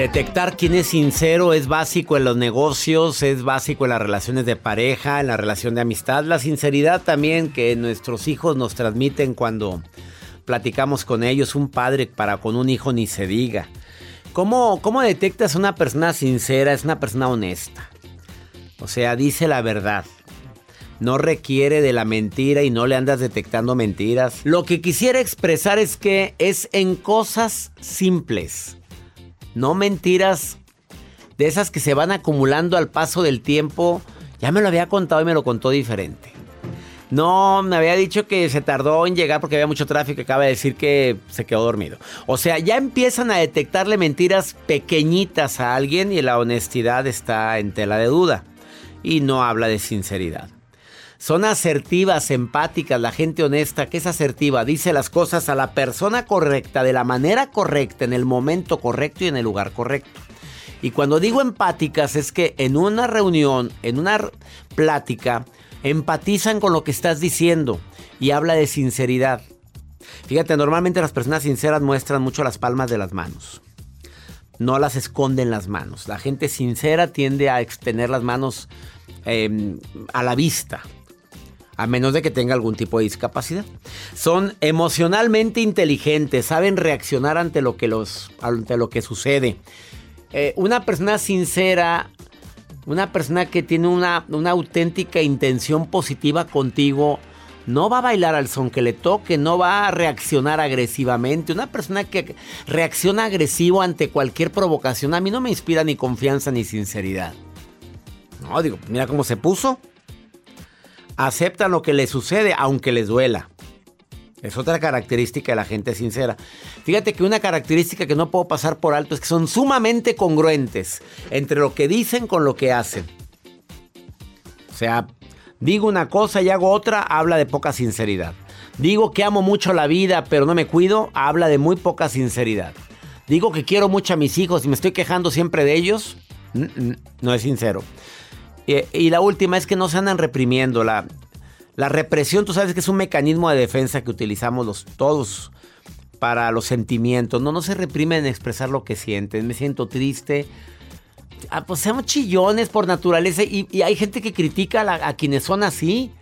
Detectar quién es sincero es básico en los negocios, es básico en las relaciones de pareja, en la relación de amistad. La sinceridad también que nuestros hijos nos transmiten cuando platicamos con ellos, un padre para con un hijo ni se diga. ¿Cómo, cómo detectas una persona sincera? Es una persona honesta. O sea, dice la verdad. No requiere de la mentira y no le andas detectando mentiras. Lo que quisiera expresar es que es en cosas simples no mentiras de esas que se van acumulando al paso del tiempo. Ya me lo había contado y me lo contó diferente. No, me había dicho que se tardó en llegar porque había mucho tráfico. Acaba de decir que se quedó dormido. O sea, ya empiezan a detectarle mentiras pequeñitas a alguien y la honestidad está en tela de duda. Y no habla de sinceridad. Son asertivas, empáticas, la gente honesta que es asertiva, dice las cosas a la persona correcta, de la manera correcta, en el momento correcto y en el lugar correcto. Y cuando digo empáticas es que en una reunión, en una plática, empatizan con lo que estás diciendo y habla de sinceridad. Fíjate, normalmente las personas sinceras muestran mucho las palmas de las manos. No las esconden las manos. La gente sincera tiende a extender las manos em, a la vista a menos de que tenga algún tipo de discapacidad. Son emocionalmente inteligentes, saben reaccionar ante lo que, los, ante lo que sucede. Eh, una persona sincera, una persona que tiene una, una auténtica intención positiva contigo, no va a bailar al son que le toque, no va a reaccionar agresivamente. Una persona que reacciona agresivo ante cualquier provocación a mí no me inspira ni confianza ni sinceridad. No, digo, mira cómo se puso aceptan lo que les sucede aunque les duela. Es otra característica de la gente sincera. Fíjate que una característica que no puedo pasar por alto es que son sumamente congruentes entre lo que dicen con lo que hacen. O sea, digo una cosa y hago otra, habla de poca sinceridad. Digo que amo mucho la vida, pero no me cuido, habla de muy poca sinceridad. Digo que quiero mucho a mis hijos y me estoy quejando siempre de ellos, mm, mm, no es sincero. Y, la última es que no se andan reprimiendo. La, la represión, tú sabes que es un mecanismo de defensa que utilizamos los, todos para los sentimientos. No, no se reprimen en expresar lo que sienten. Me siento triste. Ah, pues seamos chillones por naturaleza. Y, hay gente que critica a, quienes son así.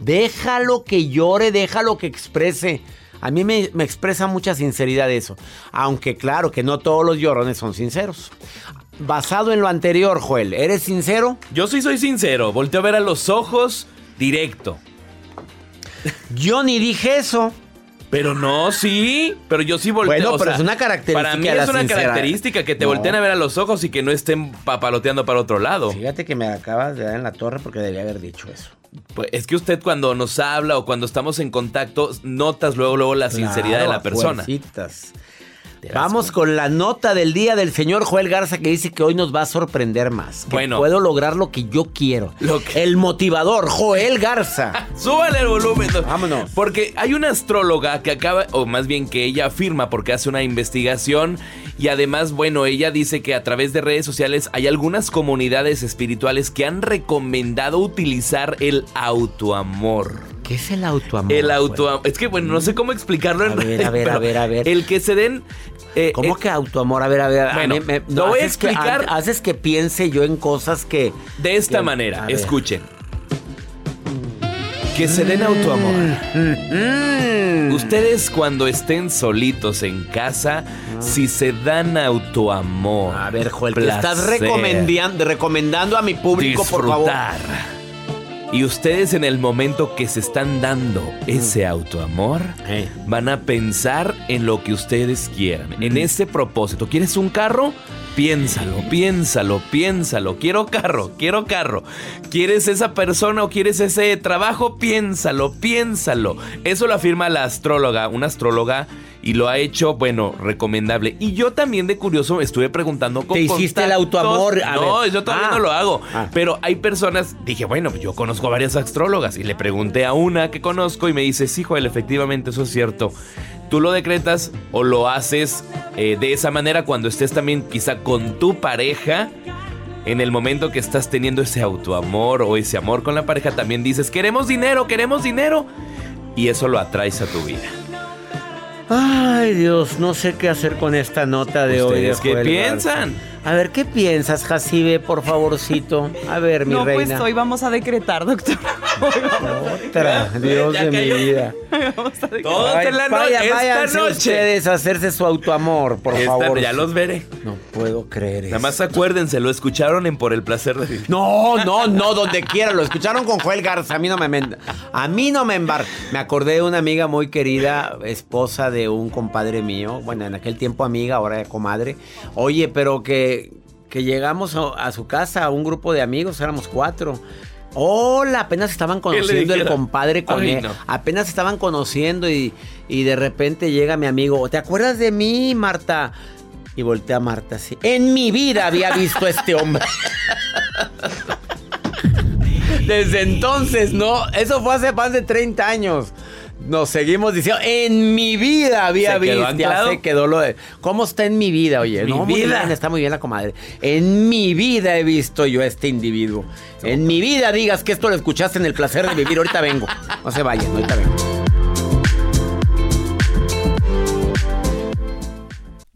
Déjalo que llore, déjalo que exprese. A mí me, me, expresa mucha sinceridad eso. Aunque claro que no todos los llorones son sinceros basado en lo anterior, Joel, ¿eres sincero? Yo sí soy sincero. Volteo a ver a los ojos directo. Yo ni dije eso. Pero no, sí. Pero yo sí volteo. Bueno, pero es una característica. Para mí es una característica que te volteen a ver a los ojos y que no estén papaloteando para otro lado. Fíjate que me acabas de dar en la torre porque debería haber dicho eso. Pues es que usted cuando nos habla o cuando estamos en contacto, notas luego, luego la sinceridad de la persona. Vamos con la nota del día del señor Joel Garza que dice que hoy nos va a sorprender más. Que bueno. Puedo lograr lo que yo quiero. El motivador, Joel Garza. Súbale el volumen. Vámonos. Porque hay una astróloga que acaba, o más bien que ella afirma porque hace una investigación y además, bueno, ella dice que a través de redes sociales hay algunas comunidades espirituales que han recomendado utilizar el autoamor. ¿Qué es el autoamor? El autoamor. Es que, bueno, no sé cómo explicarlo. A ver, a ver, a ver, a ver. El que se den... Eh, ¿Cómo eh, que autoamor? A ver, a ver. Bueno, me, lo voy a explicar. Que, haces que piense yo en cosas que... De esta manera, escuchen. Que se den autoamor. Mm, mm, mm. Ustedes cuando estén solitos en casa, si se dan autoamor. A ver, Joel, te estás recomendando, recomendando a mi público, por favor. Y ustedes en el momento que se están dando ese autoamor, van a pensar en lo que ustedes quieran, en ese propósito. ¿Quieres un carro? Piénsalo, piénsalo, piénsalo. Quiero carro, quiero carro. ¿Quieres esa persona o quieres ese trabajo? Piénsalo, piénsalo. Eso lo afirma la astróloga, una astróloga y lo ha hecho, bueno, recomendable. Y yo también de curioso estuve preguntando con ¿Te hiciste el autoamor? no, yo todavía no ah. lo hago. Ah. Pero hay personas, dije, bueno, yo conozco a varias astrólogas y le pregunté a una que conozco y me dice, sí, Joel, efectivamente eso es cierto. Tú lo decretas o lo haces eh, de esa manera cuando estés también quizá con tu pareja. En el momento que estás teniendo ese autoamor o ese amor con la pareja, también dices, queremos dinero, queremos dinero. Y eso lo atraes a tu vida. Ay, Dios, no sé qué hacer con esta nota de hoy. ¿Ustedes qué piensan? A ver, ¿qué piensas, Jacibe, por favorcito? A ver, mi reina. No, pues hoy vamos a decretar, doctor. Otra, Dios de mi vida. Todos en la vaya, esta noche. ustedes a hacerse su autoamor, por favor. Ya los veré. No puedo creer Nada más acuérdense, lo escucharon en Por el Placer de Vivir. No, no, no, donde quiera. Lo escucharon con Joel Garza. A mí no me... A mí no me embar... Me acordé de una amiga muy querida, esposa de un compadre mío. Bueno, en aquel tiempo amiga, ahora comadre. Oye, pero que, que llegamos a, su casa, un grupo de amigos, éramos cuatro. Hola, apenas estaban conociendo el compadre con él. Apenas estaban conociendo y, y, de repente llega mi amigo. ¿Te acuerdas de mí, Marta? Y voltea a Marta así. En mi vida había visto a este hombre. Desde entonces, no. Eso fue hace más de 30 años nos seguimos diciendo, en mi vida había visto. Ya se quedó lo de. ¿Cómo está en mi vida, oye? Mi vida. está muy bien la comadre. En mi vida he visto yo a este individuo. En mi vida digas que esto lo escuchaste en el placer de vivir. Ahorita vengo. No se vayan, ahorita vengo.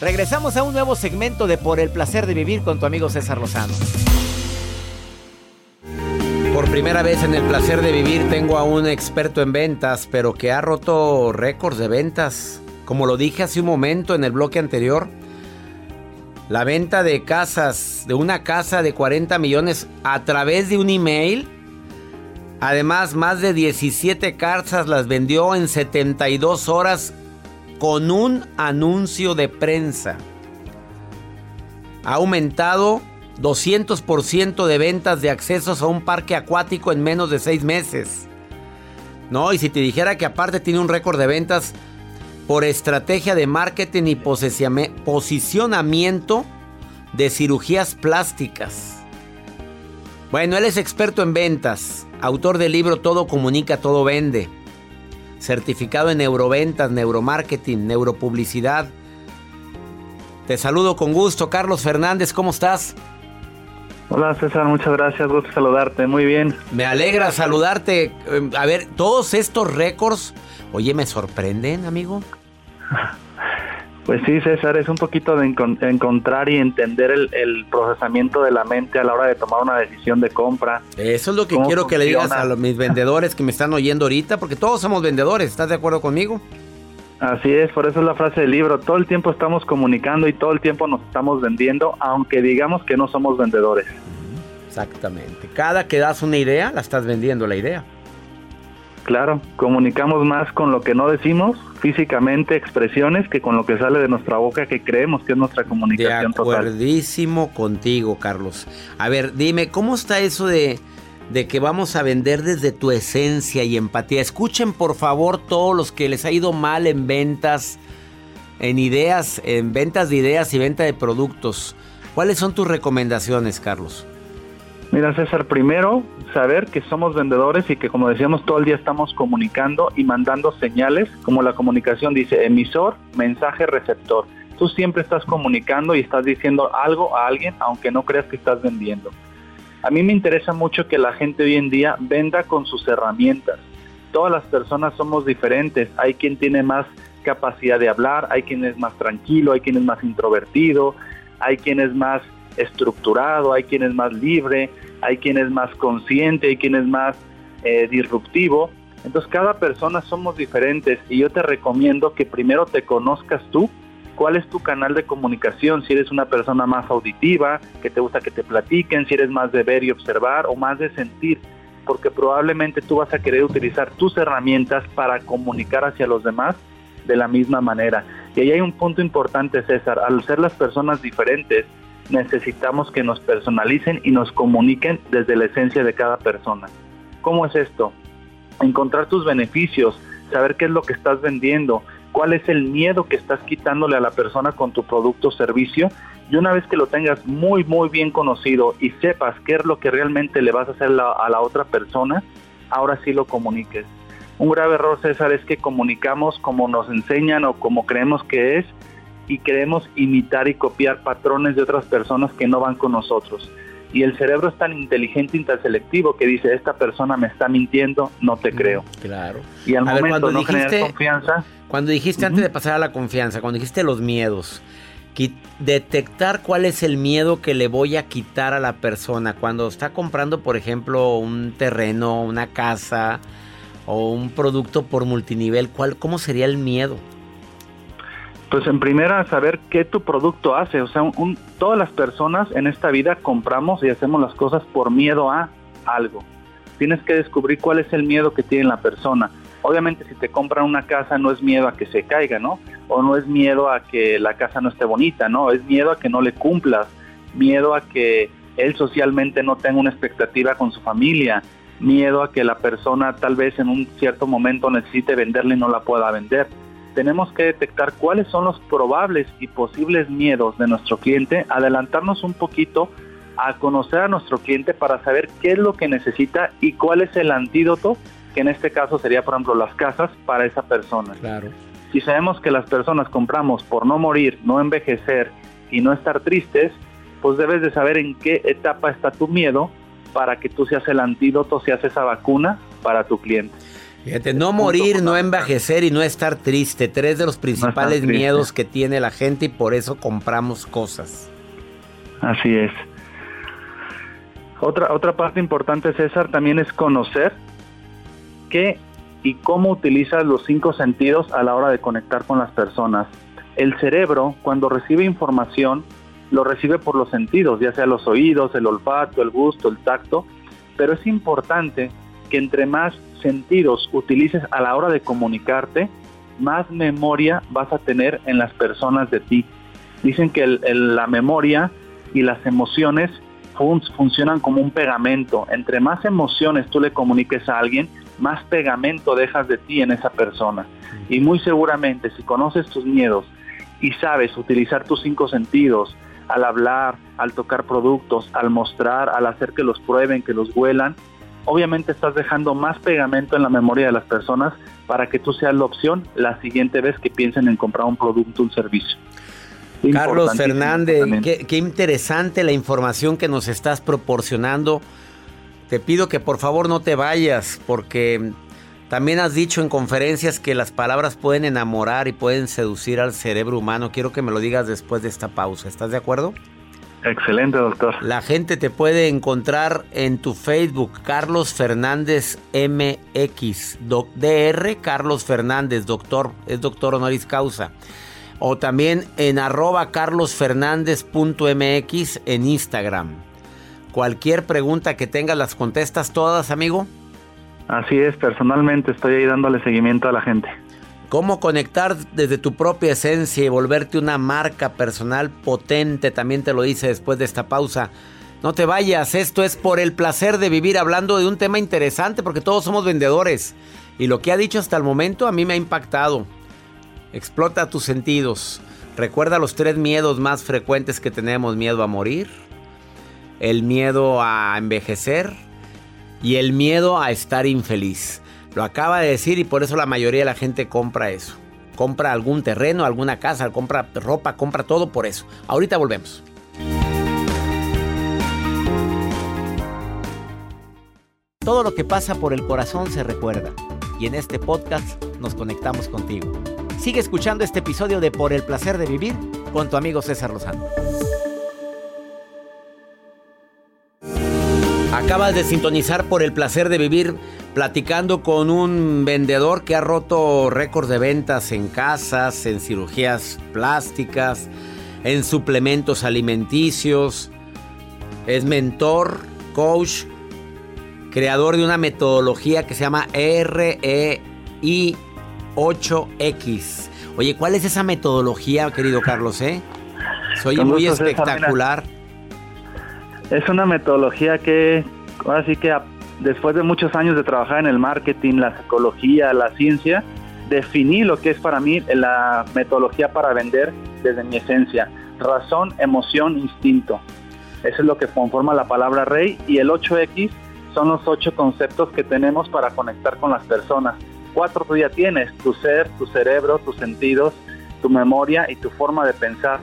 Regresamos a un nuevo segmento de Por el placer de vivir con tu amigo César Lozano. Por primera vez en el placer de vivir tengo a un experto en ventas, pero que ha roto récords de ventas. Como lo dije hace un momento en el bloque anterior, la venta de casas, de una casa de 40 millones a través de un email. Además, más de 17 casas las vendió en 72 horas con un anuncio de prensa. Ha aumentado 200% de ventas de accesos a un parque acuático en menos de seis meses. No, y si te dijera que aparte tiene un récord de ventas por estrategia de marketing y posicionamiento de cirugías plásticas. Bueno, él es experto en ventas, autor del libro Todo comunica, todo vende certificado en neuroventas, neuromarketing, neuropublicidad. Te saludo con gusto, Carlos Fernández, ¿cómo estás? Hola César, muchas gracias, gusto saludarte, muy bien. Me alegra saludarte. Eh, a ver, todos estos récords, oye, me sorprenden, amigo. Pues sí, César, es un poquito de encontrar y entender el, procesamiento de la mente a la hora de tomar una decisión de compra. Eso es lo que quiero que le digas a los, mis vendedores que me están oyendo ahorita, porque todos somos vendedores, ¿estás de acuerdo conmigo? Así es, por eso es la frase del libro, todo el tiempo estamos comunicando y todo el tiempo nos estamos vendiendo, aunque digamos que no somos vendedores. Exactamente, cada que das una idea, la estás vendiendo la idea. Claro, comunicamos más con lo que no decimos, físicamente, expresiones, que con lo que sale de nuestra boca, que creemos que es nuestra comunicación de acuerdísimo contigo, Carlos. A ver, dime, ¿cómo está eso de, de que vamos a vender desde tu esencia y empatía? Escuchen, por favor, todos los que les ha ido mal en ventas, en ideas, en ventas de ideas y venta de productos. ¿Cuáles son tus recomendaciones, Carlos? Mira, César, primero saber que somos vendedores y que como decíamos todo el día estamos comunicando y mandando señales, como la comunicación dice emisor, mensaje, receptor. Tú siempre estás comunicando y estás diciendo algo a alguien aunque no creas que estás vendiendo. A mí me interesa mucho que la gente hoy en día venda con sus herramientas. Todas las personas somos diferentes. Hay quien tiene más capacidad de hablar, hay quien es más tranquilo, hay quien es más introvertido, hay quien es más estructurado, hay quien es más libre, hay quien es más consciente, hay quien es más eh, disruptivo. Entonces cada persona somos diferentes y yo te recomiendo que primero te conozcas tú, cuál es tu canal de comunicación, si eres una persona más auditiva, que te gusta que te platiquen, si eres más de ver y observar o más de sentir, porque probablemente tú vas a querer utilizar tus herramientas para comunicar hacia los demás de la misma manera. Y ahí hay un punto importante, César, al ser las personas diferentes, necesitamos que nos personalicen y nos comuniquen desde la esencia de cada persona. ¿Cómo es esto? Encontrar tus beneficios, saber qué es lo que estás vendiendo, cuál es el miedo que estás quitándole a la persona con tu producto o servicio. Y una vez que lo tengas muy, muy bien conocido y sepas qué es lo que realmente le vas a hacer a la otra persona, ahora sí lo comuniques. Un grave error, César, es que comunicamos como nos enseñan o como creemos que es y queremos imitar y copiar patrones de otras personas que no van con nosotros. Y el cerebro es tan inteligente y tan selectivo que dice, esta persona me está mintiendo, no te creo. Claro. Y al momento no dijiste, confianza. Cuando dijiste antes de pasar a la confianza, cuando dijiste los miedos, detectar cuál es el miedo que le voy a quitar a la persona cuando está comprando, por ejemplo, un terreno, una casa o un producto por multinivel, ¿cuál, ¿cómo sería el miedo? Pues en primera saber qué tu producto hace, o sea, todas las personas en esta vida compramos y hacemos las cosas por miedo a algo. Tienes que descubrir cuál es el miedo que tiene la persona. Obviamente si te compran una casa no es miedo a que se caiga, ¿no? O no es miedo a que la casa no esté bonita, ¿no? Es miedo a que no le cumplas, miedo a que él socialmente no tenga una expectativa con su familia, miedo a que la persona tal vez en un cierto momento necesite venderle y no la pueda vender tenemos que detectar cuáles son los probables y posibles miedos de nuestro cliente, adelantarnos un poquito a conocer a nuestro cliente para saber qué es lo que necesita y cuál es el antídoto, que en este caso sería, por ejemplo, las casas para esa persona. Claro. Si sabemos que las personas compramos por no morir, no envejecer y no estar tristes, pues debes de saber en qué etapa está tu miedo para que tú seas el antídoto, seas esa vacuna para tu cliente. Fíjate, no morir, no envejecer y no estar triste. Tres de los principales miedos que tiene la gente y por eso compramos cosas. Así es. Otra, otra parte importante, César, también es conocer qué y cómo utilizas los cinco sentidos a la hora de conectar con las personas. El cerebro, cuando recibe información, lo recibe por los sentidos, ya sea los oídos, el olfato, el gusto, el tacto, pero es importante que entre más sentidos utilices a la hora de comunicarte, más memoria vas a tener en las personas de ti. Dicen que la memoria y las emociones funcionan como un pegamento. Entre más emociones tú le comuniques a alguien, más pegamento dejas de ti en esa persona. Y muy seguramente si conoces tus miedos y sabes utilizar tus cinco sentidos al hablar, al tocar productos, al mostrar, al hacer que los prueben, que los huelan, obviamente estás dejando más pegamento en la memoria de las personas para que tú seas la opción la siguiente vez que piensen en comprar un producto un servicio. Carlos Fernández, qué, qué, interesante la información que nos estás proporcionando. Te pido que por favor no te vayas porque también has dicho en conferencias que las palabras pueden enamorar y pueden seducir al cerebro humano. Quiero que me lo digas después de esta pausa. ¿Estás de acuerdo? Excelente, doctor. La gente te puede encontrar en tu Facebook, Carlos Fernández MX, DR Carlos Fernández, doctor, es doctor honoris causa. O también en arroba carlosfernández.mx en Instagram. Cualquier pregunta que tengas, ¿las contestas todas, amigo? Así es, personalmente estoy ahí dándole seguimiento a la gente. Cómo conectar desde tu propia esencia y volverte una marca personal potente, también te lo hice después de esta pausa. No te vayas, esto es por el placer de vivir hablando de un tema interesante porque todos somos vendedores. Y lo que ha dicho hasta el momento a mí me ha impactado. Explota tus sentidos. Recuerda los tres miedos más frecuentes que tenemos. Miedo a morir, el miedo a envejecer y el miedo a estar infeliz. Lo acaba de decir y por eso la mayoría de la gente compra eso. Compra algún terreno, alguna casa, compra ropa, compra todo por eso. Ahorita volvemos. Todo lo que pasa por el corazón se recuerda y en este podcast nos conectamos contigo. Sigue escuchando este episodio de Por el placer de vivir con tu amigo César Lozano. Acabas de sintonizar por el placer de vivir platicando con un vendedor que ha roto récords de ventas en casas, en cirugías plásticas, en suplementos alimenticios. Es mentor, coach, creador de una metodología que se llama REI 8X. Oye, ¿cuál es esa metodología, querido Carlos? Eh? Soy muy espectacular. Es una metodología que, ahora sí que después de muchos años de trabajar en el marketing, la psicología, la ciencia, definí lo que es para mí la metodología para vender desde mi esencia. Razón, emoción, instinto. Eso es lo que conforma la palabra rey y el 8X son los ocho conceptos que tenemos para conectar con las personas. Cuatro tú ya tienes, tu ser, tu cerebro, tus sentidos, tu memoria y tu forma de pensar.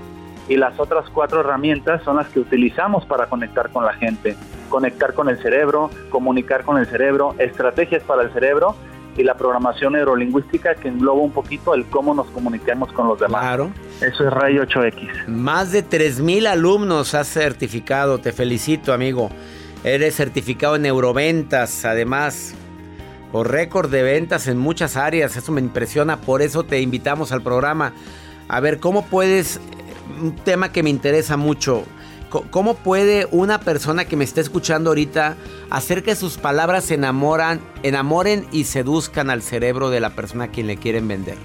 Y las otras cuatro herramientas son las que utilizamos para conectar con la gente. Conectar con el cerebro, comunicar con el cerebro, estrategias para el cerebro y la programación neurolingüística que engloba un poquito el cómo nos comunicamos con los demás. Claro. Eso es Ray 8X. Más de 3.000 alumnos has certificado. Te felicito, amigo. Eres certificado en neuroventas, además, por récord de ventas en muchas áreas. Eso me impresiona, por eso te invitamos al programa. A ver, ¿cómo puedes, un tema que me interesa mucho, ¿cómo puede una persona que me está escuchando ahorita hacer que sus palabras se enamoran, enamoren y seduzcan al cerebro de la persona a quien le quieren vender?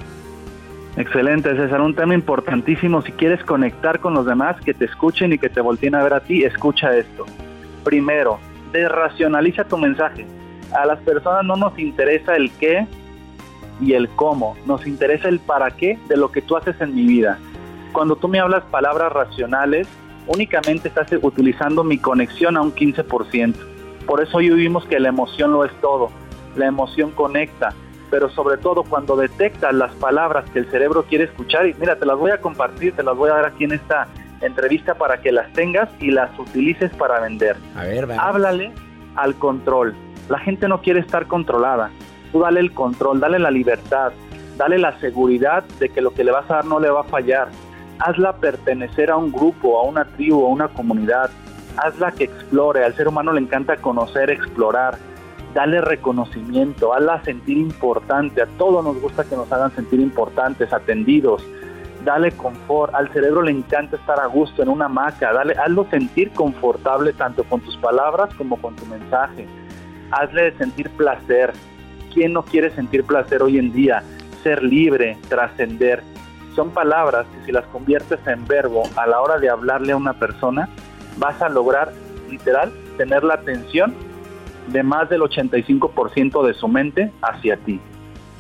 Excelente, César. Un tema importantísimo. Si quieres conectar con los demás, que te escuchen y que te volteen a ver a ti, escucha esto. Primero, desracionaliza tu mensaje. A las personas no nos interesa el qué y el cómo, nos interesa el para qué de lo que tú haces en mi vida. Cuando tú me hablas palabras racionales, únicamente estás utilizando mi conexión a un 15%. Por eso hoy vimos que la emoción lo es todo. La emoción conecta, pero sobre todo cuando detectas las palabras que el cerebro quiere escuchar, y mira, te las voy a compartir, te las voy a dar aquí en esta entrevista para que las tengas y las utilices para vender. A ver, Háblale al control. La gente no quiere estar controlada. Tú dale el control, dale la libertad, dale la seguridad de que lo que le vas a dar no le va a fallar. Hazla pertenecer a un grupo, a una tribu, a una comunidad. Hazla que explore. Al ser humano le encanta conocer, explorar. Dale reconocimiento, hazla sentir importante. A todos nos gusta que nos hagan sentir importantes, atendidos dale confort, al cerebro le encanta estar a gusto en una hamaca, dale, hazlo sentir confortable tanto con tus palabras como con tu mensaje. Hazle sentir placer. ¿Quién no quiere sentir placer hoy en día? Ser libre, trascender. Son palabras que si las conviertes en verbo a la hora de hablarle a una persona, vas a lograr literal tener la atención de más del 85% de su mente hacia ti.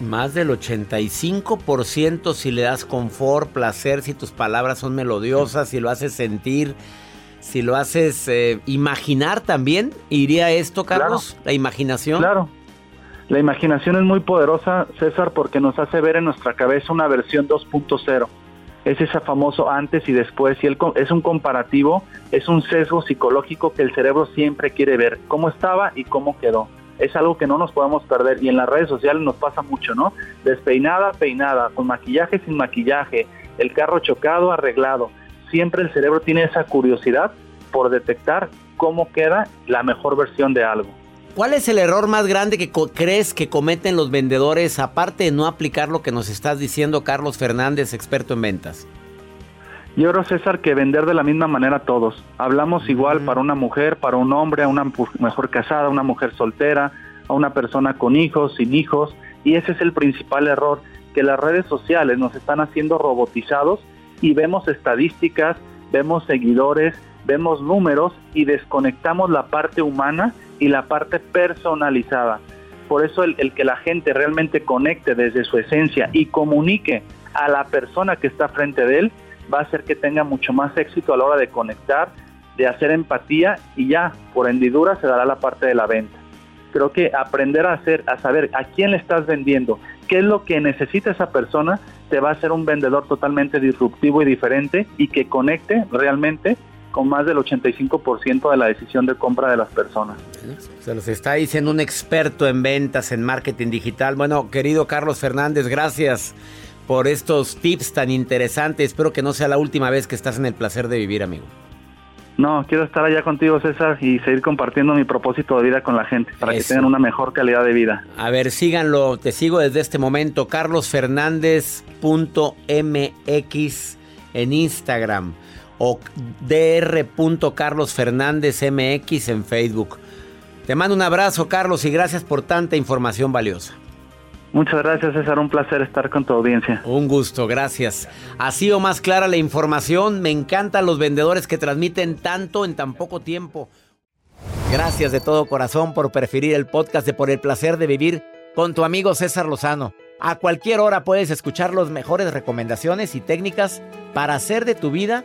Más del 85% si le das confort, placer, si tus palabras son melodiosas, si lo haces sentir, si lo haces eh, imaginar también. ¿Iría esto, Carlos? La imaginación. Claro. La imaginación es muy poderosa, César, porque nos hace ver en nuestra cabeza una versión 2.0. Es ese famoso antes y después, y es un comparativo, es un sesgo psicológico que el cerebro siempre quiere ver, cómo estaba y cómo quedó es algo que no nos podemos perder y en las redes sociales nos pasa mucho, ¿no? Despeinada, peinada, con maquillaje, sin maquillaje, el carro chocado, arreglado. Siempre el cerebro tiene esa curiosidad por detectar cómo queda la mejor versión de algo. ¿Cuál es el error más grande que crees que cometen los vendedores aparte de no aplicar lo que nos estás diciendo Carlos Fernández, experto en ventas? Yo creo, César, que vender de la misma manera todos. Hablamos igual para una mujer, para un hombre, a una mejor casada, una mujer soltera, a una persona con hijos, sin hijos, y ese es el principal error, que las redes sociales nos están haciendo robotizados y vemos estadísticas, vemos seguidores, vemos números y desconectamos la parte humana y la parte personalizada. Por eso el, el, que la gente realmente conecte desde su esencia y comunique a la persona que está frente de él va a hacer que tenga mucho más éxito a la hora de conectar, de hacer empatía y ya por hendidura se dará la parte de la venta. Creo que aprender a hacer, a saber a quién le estás vendiendo, qué es lo que necesita esa persona, te va a hacer un vendedor totalmente disruptivo y diferente y que conecte realmente con más del 85% de la decisión de compra de las personas. Se los está diciendo un experto en ventas, en marketing digital. Bueno, querido Carlos Fernández, gracias por estos tips tan interesantes. Espero que no sea la última vez que estás en el placer de vivir, amigo. No, quiero estar allá contigo, César, y seguir compartiendo mi propósito de vida con la gente para que tengan una mejor calidad de vida. A ver, síganlo, te sigo desde este momento, carlosfernández.mx en Instagram o dr.carlosfernándezmx en Facebook. Te mando un abrazo, Carlos, y gracias por tanta información valiosa. Muchas gracias, César. Un placer estar con tu audiencia. Un gusto, gracias. Así o más clara la información. Me encantan los vendedores que transmiten tanto en tan poco tiempo. Gracias de todo corazón por preferir el podcast de Por el placer de vivir con tu amigo César Lozano. A cualquier hora puedes escuchar las mejores recomendaciones y técnicas para hacer de tu vida